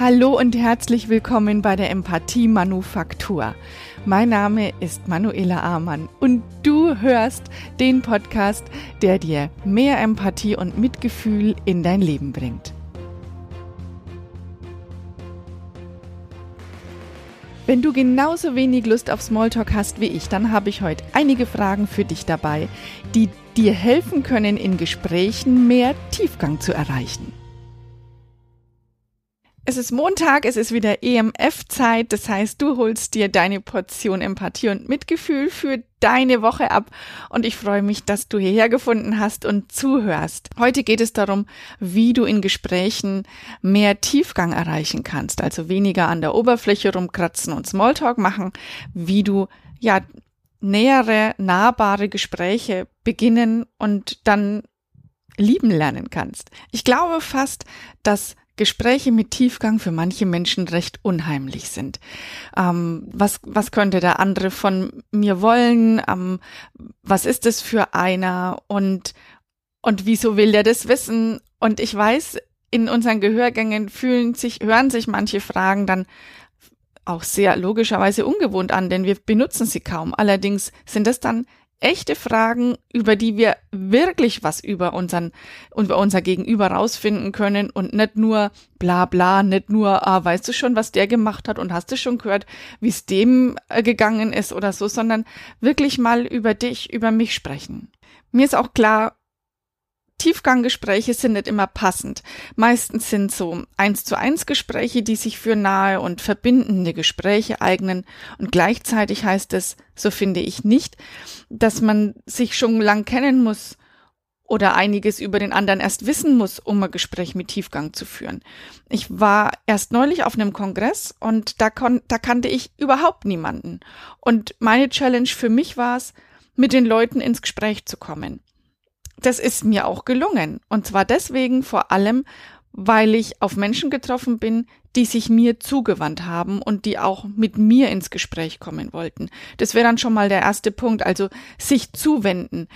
Hallo und herzlich willkommen bei der Empathie Manufaktur. Mein Name ist Manuela Amann und du hörst den Podcast, der dir mehr Empathie und Mitgefühl in dein Leben bringt. Wenn du genauso wenig Lust auf Smalltalk hast wie ich, dann habe ich heute einige Fragen für dich dabei, die dir helfen können, in Gesprächen mehr Tiefgang zu erreichen. Es ist Montag, es ist wieder EMF-Zeit, das heißt, du holst dir deine Portion Empathie und Mitgefühl für deine Woche ab und ich freue mich, dass du hierher gefunden hast und zuhörst. Heute geht es darum, wie du in Gesprächen mehr Tiefgang erreichen kannst, also weniger an der Oberfläche rumkratzen und Smalltalk machen, wie du ja nähere, nahbare Gespräche beginnen und dann lieben lernen kannst. Ich glaube fast, dass Gespräche mit Tiefgang für manche Menschen recht unheimlich sind. Ähm, was, was könnte der andere von mir wollen? Ähm, was ist es für einer? Und, und wieso will der das wissen? Und ich weiß, in unseren Gehörgängen fühlen sich, hören sich manche Fragen dann auch sehr logischerweise ungewohnt an, denn wir benutzen sie kaum. Allerdings sind es dann echte Fragen, über die wir wirklich was über unseren, über unser Gegenüber rausfinden können und nicht nur bla bla, nicht nur, ah, weißt du schon, was der gemacht hat und hast du schon gehört, wie es dem äh, gegangen ist oder so, sondern wirklich mal über dich, über mich sprechen. Mir ist auch klar, Tiefganggespräche sind nicht immer passend. Meistens sind so eins zu eins Gespräche, die sich für nahe und verbindende Gespräche eignen. Und gleichzeitig heißt es, so finde ich nicht, dass man sich schon lang kennen muss oder einiges über den anderen erst wissen muss, um ein Gespräch mit Tiefgang zu führen. Ich war erst neulich auf einem Kongress und da, kon da kannte ich überhaupt niemanden. Und meine Challenge für mich war es, mit den Leuten ins Gespräch zu kommen das ist mir auch gelungen. Und zwar deswegen vor allem, weil ich auf Menschen getroffen bin, die sich mir zugewandt haben und die auch mit mir ins Gespräch kommen wollten. Das wäre dann schon mal der erste Punkt, also sich zuwenden.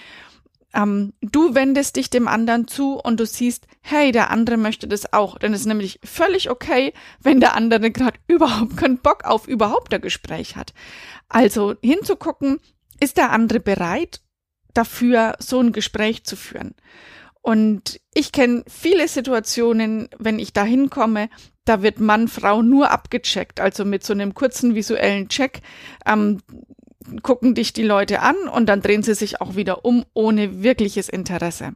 Ähm, du wendest dich dem anderen zu und du siehst, hey, der andere möchte das auch. Denn es ist nämlich völlig okay, wenn der andere gerade überhaupt keinen Bock auf überhaupt ein Gespräch hat. Also hinzugucken, ist der andere bereit dafür, so ein Gespräch zu führen. Und ich kenne viele Situationen, wenn ich da hinkomme, da wird Mann, Frau nur abgecheckt, also mit so einem kurzen visuellen Check. Ähm, gucken dich die Leute an und dann drehen sie sich auch wieder um, ohne wirkliches Interesse.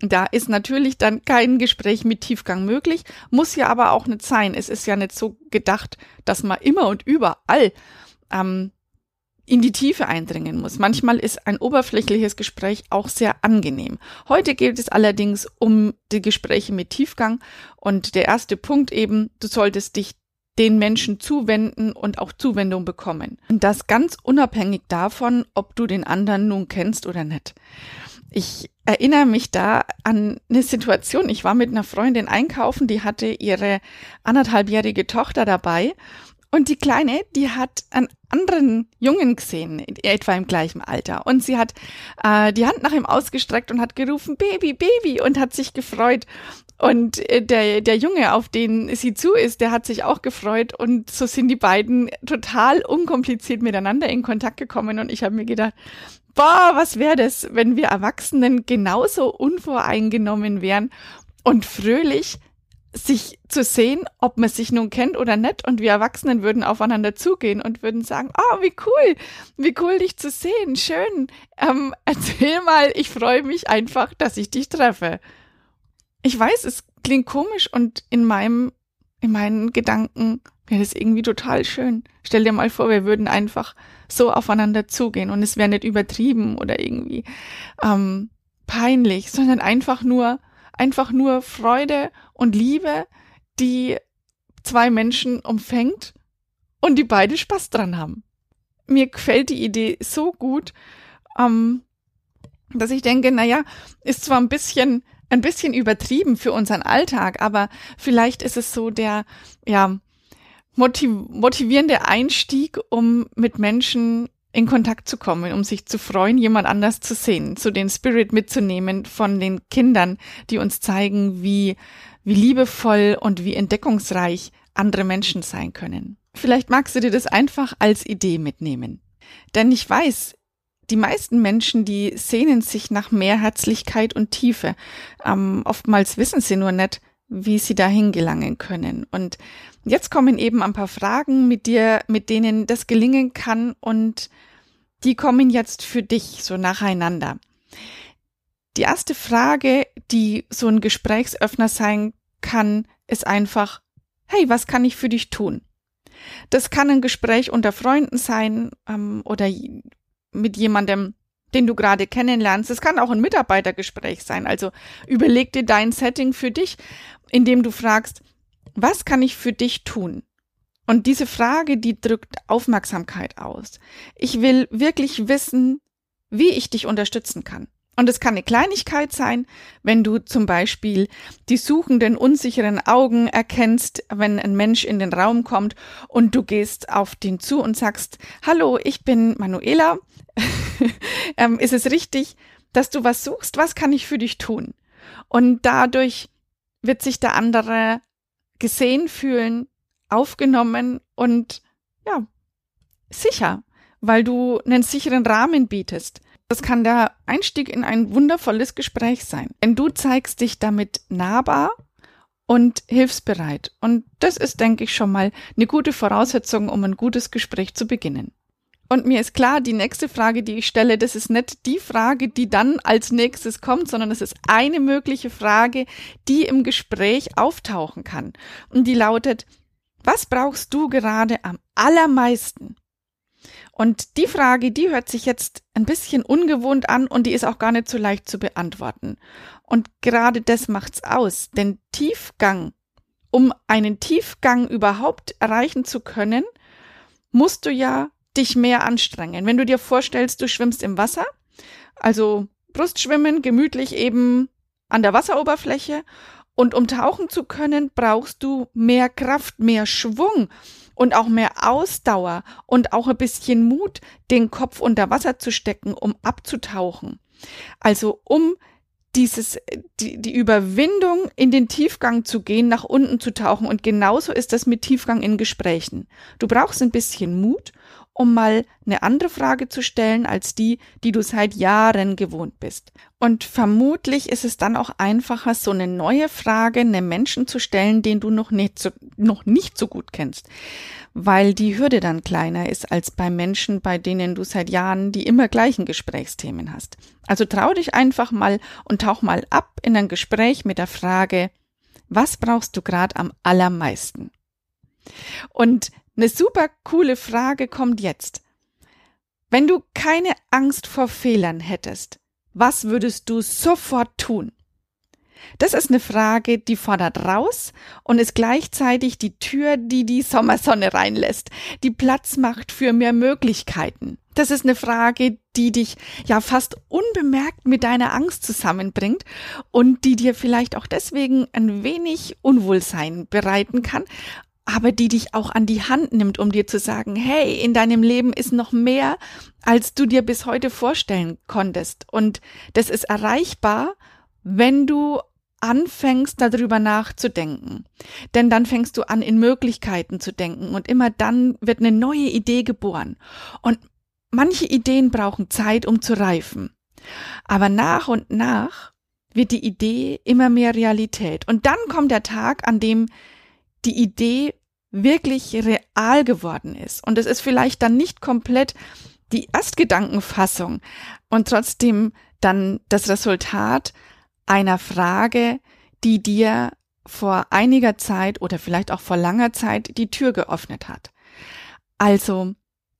Da ist natürlich dann kein Gespräch mit Tiefgang möglich, muss ja aber auch nicht sein. Es ist ja nicht so gedacht, dass man immer und überall ähm, in die Tiefe eindringen muss. Manchmal ist ein oberflächliches Gespräch auch sehr angenehm. Heute geht es allerdings um die Gespräche mit Tiefgang und der erste Punkt eben, du solltest dich den Menschen zuwenden und auch Zuwendung bekommen. Und das ganz unabhängig davon, ob du den anderen nun kennst oder nicht. Ich erinnere mich da an eine Situation. Ich war mit einer Freundin einkaufen, die hatte ihre anderthalbjährige Tochter dabei und die Kleine, die hat einen anderen Jungen gesehen, etwa im gleichen Alter. Und sie hat äh, die Hand nach ihm ausgestreckt und hat gerufen, Baby, Baby, und hat sich gefreut. Und äh, der, der Junge, auf den sie zu ist, der hat sich auch gefreut. Und so sind die beiden total unkompliziert miteinander in Kontakt gekommen. Und ich habe mir gedacht, boah, was wäre das, wenn wir Erwachsenen genauso unvoreingenommen wären und fröhlich sich zu sehen, ob man sich nun kennt oder nicht. Und wir Erwachsenen würden aufeinander zugehen und würden sagen, oh, wie cool, wie cool dich zu sehen, schön. Ähm, erzähl mal, ich freue mich einfach, dass ich dich treffe. Ich weiß, es klingt komisch und in meinem, in meinen Gedanken wäre das irgendwie total schön. Stell dir mal vor, wir würden einfach so aufeinander zugehen und es wäre nicht übertrieben oder irgendwie ähm, peinlich, sondern einfach nur einfach nur Freude und Liebe, die zwei Menschen umfängt und die beide Spaß dran haben. Mir gefällt die Idee so gut, ähm, dass ich denke, naja, ist zwar ein bisschen, ein bisschen übertrieben für unseren Alltag, aber vielleicht ist es so der, ja, motiv motivierende Einstieg, um mit Menschen in Kontakt zu kommen, um sich zu freuen, jemand anders zu sehen, so den Spirit mitzunehmen von den Kindern, die uns zeigen, wie, wie liebevoll und wie entdeckungsreich andere Menschen sein können. Vielleicht magst du dir das einfach als Idee mitnehmen. Denn ich weiß, die meisten Menschen, die sehnen sich nach mehr Herzlichkeit und Tiefe. Ähm, oftmals wissen sie nur nicht, wie sie dahin gelangen können. Und jetzt kommen eben ein paar Fragen mit dir, mit denen das gelingen kann und die kommen jetzt für dich so nacheinander. Die erste Frage, die so ein Gesprächsöffner sein kann, ist einfach, hey, was kann ich für dich tun? Das kann ein Gespräch unter Freunden sein ähm, oder mit jemandem, den du gerade kennenlernst. Es kann auch ein Mitarbeitergespräch sein. Also überleg dir dein Setting für dich, indem du fragst, was kann ich für dich tun? Und diese Frage, die drückt Aufmerksamkeit aus. Ich will wirklich wissen, wie ich dich unterstützen kann. Und es kann eine Kleinigkeit sein, wenn du zum Beispiel die suchenden, unsicheren Augen erkennst, wenn ein Mensch in den Raum kommt und du gehst auf den zu und sagst, hallo, ich bin Manuela. ähm, ist es richtig, dass du was suchst? Was kann ich für dich tun? Und dadurch wird sich der andere gesehen fühlen, aufgenommen und ja, sicher, weil du einen sicheren Rahmen bietest. Das kann der Einstieg in ein wundervolles Gespräch sein. Denn du zeigst dich damit nahbar und hilfsbereit. Und das ist, denke ich, schon mal eine gute Voraussetzung, um ein gutes Gespräch zu beginnen. Und mir ist klar, die nächste Frage, die ich stelle, das ist nicht die Frage, die dann als nächstes kommt, sondern es ist eine mögliche Frage, die im Gespräch auftauchen kann. Und die lautet, was brauchst du gerade am allermeisten? Und die Frage, die hört sich jetzt ein bisschen ungewohnt an und die ist auch gar nicht so leicht zu beantworten. Und gerade das macht's aus, denn Tiefgang, um einen Tiefgang überhaupt erreichen zu können, musst du ja dich mehr anstrengen. Wenn du dir vorstellst, du schwimmst im Wasser, also Brustschwimmen, gemütlich eben an der Wasseroberfläche und um tauchen zu können, brauchst du mehr Kraft, mehr Schwung und auch mehr Ausdauer und auch ein bisschen Mut, den Kopf unter Wasser zu stecken, um abzutauchen. Also um dieses, die, die Überwindung in den Tiefgang zu gehen, nach unten zu tauchen. Und genauso ist das mit Tiefgang in Gesprächen. Du brauchst ein bisschen Mut um mal eine andere Frage zu stellen als die, die du seit Jahren gewohnt bist. Und vermutlich ist es dann auch einfacher, so eine neue Frage einem Menschen zu stellen, den du noch nicht so, noch nicht so gut kennst, weil die Hürde dann kleiner ist als bei Menschen, bei denen du seit Jahren die immer gleichen Gesprächsthemen hast. Also trau dich einfach mal und tauch mal ab in ein Gespräch mit der Frage, was brauchst du gerade am allermeisten? Und eine super coole Frage kommt jetzt. Wenn du keine Angst vor Fehlern hättest, was würdest du sofort tun? Das ist eine Frage, die fordert raus und ist gleichzeitig die Tür, die die Sommersonne reinlässt, die Platz macht für mehr Möglichkeiten. Das ist eine Frage, die dich ja fast unbemerkt mit deiner Angst zusammenbringt und die dir vielleicht auch deswegen ein wenig Unwohlsein bereiten kann, aber die dich auch an die Hand nimmt, um dir zu sagen, hey, in deinem Leben ist noch mehr, als du dir bis heute vorstellen konntest. Und das ist erreichbar, wenn du anfängst darüber nachzudenken. Denn dann fängst du an, in Möglichkeiten zu denken und immer dann wird eine neue Idee geboren. Und manche Ideen brauchen Zeit, um zu reifen. Aber nach und nach wird die Idee immer mehr Realität. Und dann kommt der Tag, an dem die Idee wirklich real geworden ist. Und es ist vielleicht dann nicht komplett die Erstgedankenfassung und trotzdem dann das Resultat einer Frage, die dir vor einiger Zeit oder vielleicht auch vor langer Zeit die Tür geöffnet hat. Also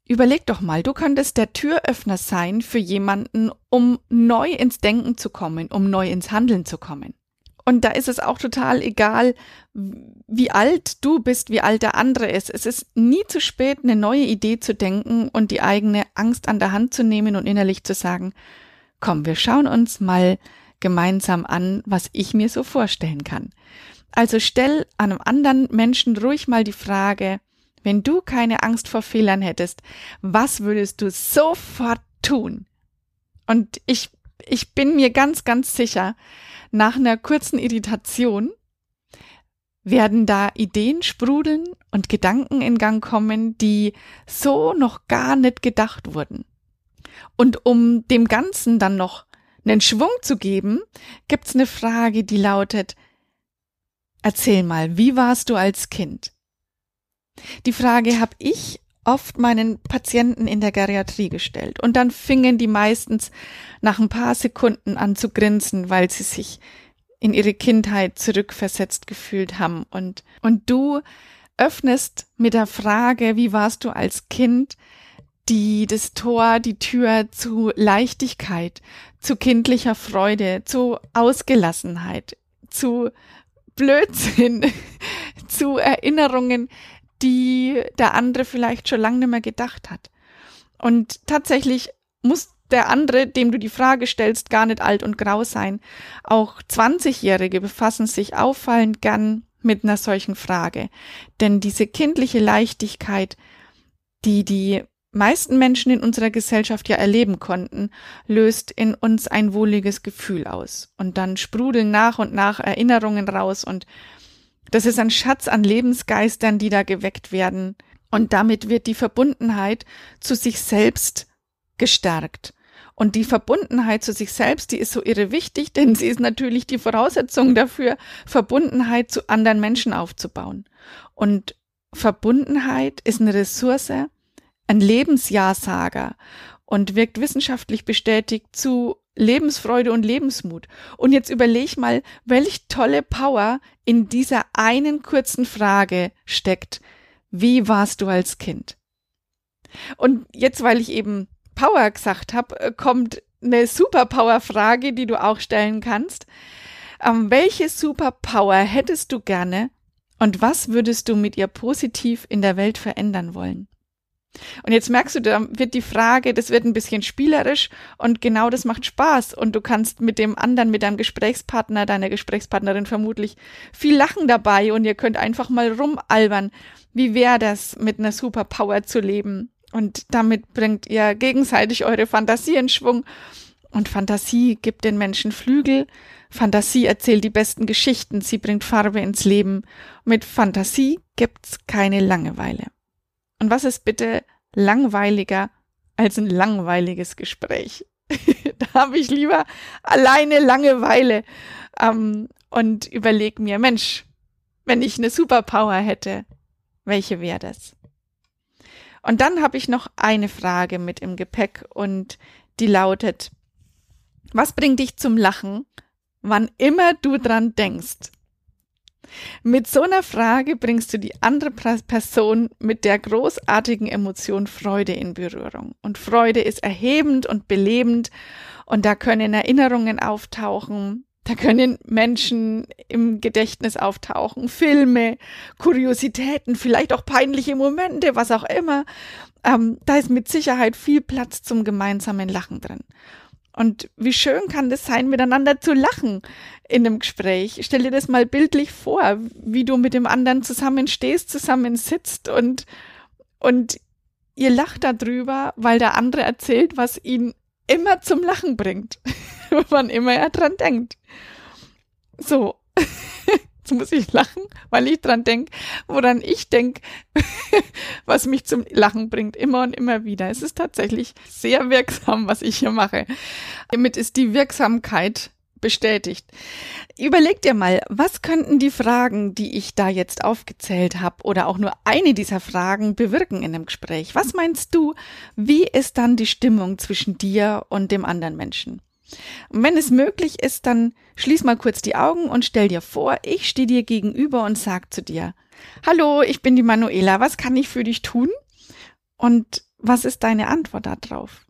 überleg doch mal, du könntest der Türöffner sein für jemanden, um neu ins Denken zu kommen, um neu ins Handeln zu kommen. Und da ist es auch total egal, wie alt du bist, wie alt der andere ist. Es ist nie zu spät, eine neue Idee zu denken und die eigene Angst an der Hand zu nehmen und innerlich zu sagen, komm, wir schauen uns mal gemeinsam an, was ich mir so vorstellen kann. Also stell einem anderen Menschen ruhig mal die Frage, wenn du keine Angst vor Fehlern hättest, was würdest du sofort tun? Und ich, ich bin mir ganz, ganz sicher, nach einer kurzen Irritation werden da Ideen sprudeln und Gedanken in Gang kommen, die so noch gar nicht gedacht wurden. Und um dem Ganzen dann noch einen Schwung zu geben, gibt's eine Frage, die lautet, erzähl mal, wie warst du als Kind? Die Frage habe ich oft meinen Patienten in der Geriatrie gestellt. Und dann fingen die meistens nach ein paar Sekunden an zu grinsen, weil sie sich in ihre Kindheit zurückversetzt gefühlt haben. Und, und du öffnest mit der Frage, wie warst du als Kind, die, das Tor, die Tür zu Leichtigkeit, zu kindlicher Freude, zu Ausgelassenheit, zu Blödsinn, zu Erinnerungen, die der andere vielleicht schon lange nicht mehr gedacht hat. Und tatsächlich muss der andere, dem du die Frage stellst, gar nicht alt und grau sein. Auch 20-Jährige befassen sich auffallend gern mit einer solchen Frage. Denn diese kindliche Leichtigkeit, die die meisten Menschen in unserer Gesellschaft ja erleben konnten, löst in uns ein wohliges Gefühl aus. Und dann sprudeln nach und nach Erinnerungen raus und das ist ein Schatz an Lebensgeistern, die da geweckt werden. Und damit wird die Verbundenheit zu sich selbst gestärkt. Und die Verbundenheit zu sich selbst, die ist so irre wichtig, denn sie ist natürlich die Voraussetzung dafür, Verbundenheit zu anderen Menschen aufzubauen. Und Verbundenheit ist eine Ressource, ein Lebensjahrsager und wirkt wissenschaftlich bestätigt zu Lebensfreude und Lebensmut. Und jetzt überleg mal, welch tolle Power in dieser einen kurzen Frage steckt. Wie warst du als Kind? Und jetzt, weil ich eben Power gesagt habe, äh, kommt eine Superpower-Frage, die du auch stellen kannst. Ähm, welche Superpower hättest du gerne und was würdest du mit ihr positiv in der Welt verändern wollen? Und jetzt merkst du, da wird die Frage, das wird ein bisschen spielerisch und genau das macht Spaß. Und du kannst mit dem anderen, mit deinem Gesprächspartner, deiner Gesprächspartnerin vermutlich viel lachen dabei und ihr könnt einfach mal rumalbern. Wie wäre das, mit einer Superpower zu leben? Und damit bringt ihr gegenseitig eure Fantasie in Schwung. Und Fantasie gibt den Menschen Flügel. Fantasie erzählt die besten Geschichten. Sie bringt Farbe ins Leben. Mit Fantasie gibt's keine Langeweile. Und was ist bitte langweiliger als ein langweiliges Gespräch? da habe ich lieber alleine Langeweile ähm, und überleg mir, Mensch, wenn ich eine Superpower hätte, welche wäre das? Und dann habe ich noch eine Frage mit im Gepäck und die lautet, was bringt dich zum Lachen, wann immer du dran denkst? Mit so einer Frage bringst du die andere Person mit der großartigen Emotion Freude in Berührung. Und Freude ist erhebend und belebend und da können Erinnerungen auftauchen, da können Menschen im Gedächtnis auftauchen, Filme, Kuriositäten, vielleicht auch peinliche Momente, was auch immer. Ähm, da ist mit Sicherheit viel Platz zum gemeinsamen Lachen drin. Und wie schön kann das sein, miteinander zu lachen in einem Gespräch. Stell dir das mal bildlich vor, wie du mit dem anderen zusammen stehst, zusammen sitzt und, und ihr lacht darüber, weil der andere erzählt, was ihn immer zum Lachen bringt, wann immer er dran denkt. So. Jetzt muss ich lachen, weil ich dran denke, woran ich denke, was mich zum Lachen bringt, immer und immer wieder. Es ist tatsächlich sehr wirksam, was ich hier mache. Damit ist die Wirksamkeit bestätigt. Überleg dir mal, was könnten die Fragen, die ich da jetzt aufgezählt habe, oder auch nur eine dieser Fragen bewirken in einem Gespräch? Was meinst du, wie ist dann die Stimmung zwischen dir und dem anderen Menschen? Und wenn es möglich ist, dann schließ mal kurz die Augen und stell dir vor, ich stehe dir gegenüber und sag zu dir, Hallo, ich bin die Manuela, was kann ich für dich tun? Und was ist deine Antwort darauf?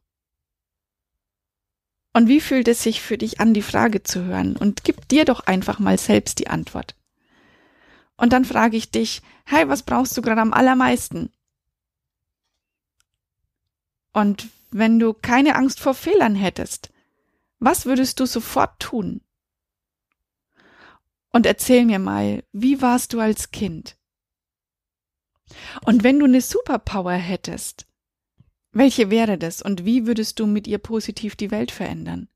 Und wie fühlt es sich für dich an, die Frage zu hören? Und gib dir doch einfach mal selbst die Antwort. Und dann frage ich dich, hey, was brauchst du gerade am allermeisten? Und wenn du keine Angst vor Fehlern hättest, was würdest du sofort tun? Und erzähl mir mal, wie warst du als Kind? Und wenn du eine Superpower hättest, welche wäre das und wie würdest du mit ihr positiv die Welt verändern?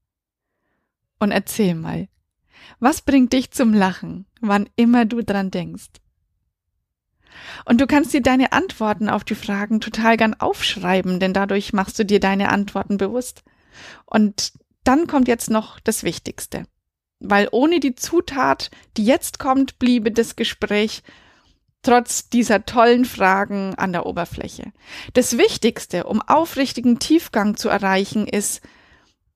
Und erzähl mal, Was bringt dich zum Lachen, wann immer du dran denkst? Und du kannst dir deine Antworten auf die Fragen total gern aufschreiben, denn dadurch machst du dir deine Antworten bewusst. Und dann kommt jetzt noch das Wichtigste. Weil ohne die Zutat, die jetzt kommt, bliebe das Gespräch trotz dieser tollen Fragen an der Oberfläche. Das Wichtigste, um aufrichtigen Tiefgang zu erreichen, ist,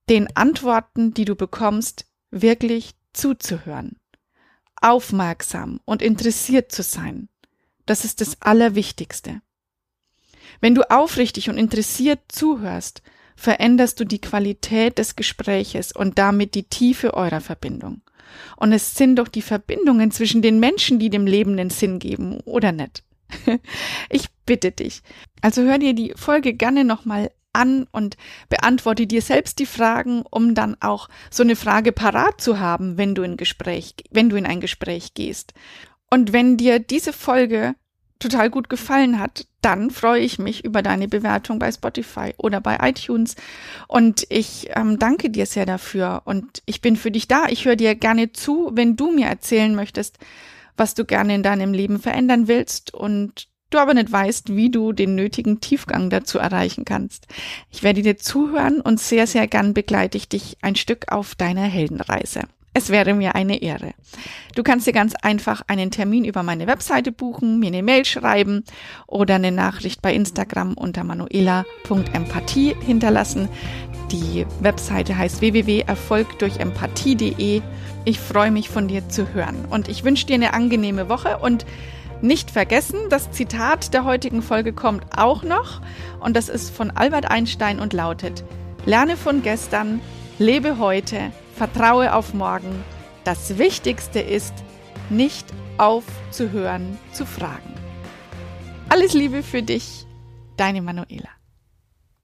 den Antworten, die du bekommst, wirklich zuzuhören. Aufmerksam und interessiert zu sein. Das ist das Allerwichtigste. Wenn du aufrichtig und interessiert zuhörst, veränderst du die Qualität des Gespräches und damit die Tiefe eurer Verbindung. Und es sind doch die Verbindungen zwischen den Menschen, die dem Leben den Sinn geben, oder nicht? Ich bitte dich. Also hör dir die Folge gerne nochmal an und beantworte dir selbst die Fragen, um dann auch so eine Frage parat zu haben, wenn du in Gespräch, wenn du in ein Gespräch gehst. Und wenn dir diese Folge total gut gefallen hat, dann freue ich mich über deine Bewertung bei Spotify oder bei iTunes. Und ich ähm, danke dir sehr dafür. Und ich bin für dich da. Ich höre dir gerne zu, wenn du mir erzählen möchtest, was du gerne in deinem Leben verändern willst und du aber nicht weißt, wie du den nötigen Tiefgang dazu erreichen kannst. Ich werde dir zuhören und sehr, sehr gern begleite ich dich ein Stück auf deiner Heldenreise. Es wäre mir eine Ehre. Du kannst dir ganz einfach einen Termin über meine Webseite buchen, mir eine Mail schreiben oder eine Nachricht bei Instagram unter manuela.empathie hinterlassen. Die Webseite heißt www.erfolgdurchempathie.de. Ich freue mich von dir zu hören und ich wünsche dir eine angenehme Woche und nicht vergessen, das Zitat der heutigen Folge kommt auch noch und das ist von Albert Einstein und lautet, lerne von gestern, lebe heute, vertraue auf morgen. Das Wichtigste ist, nicht aufzuhören zu fragen. Alles Liebe für dich, deine Manuela.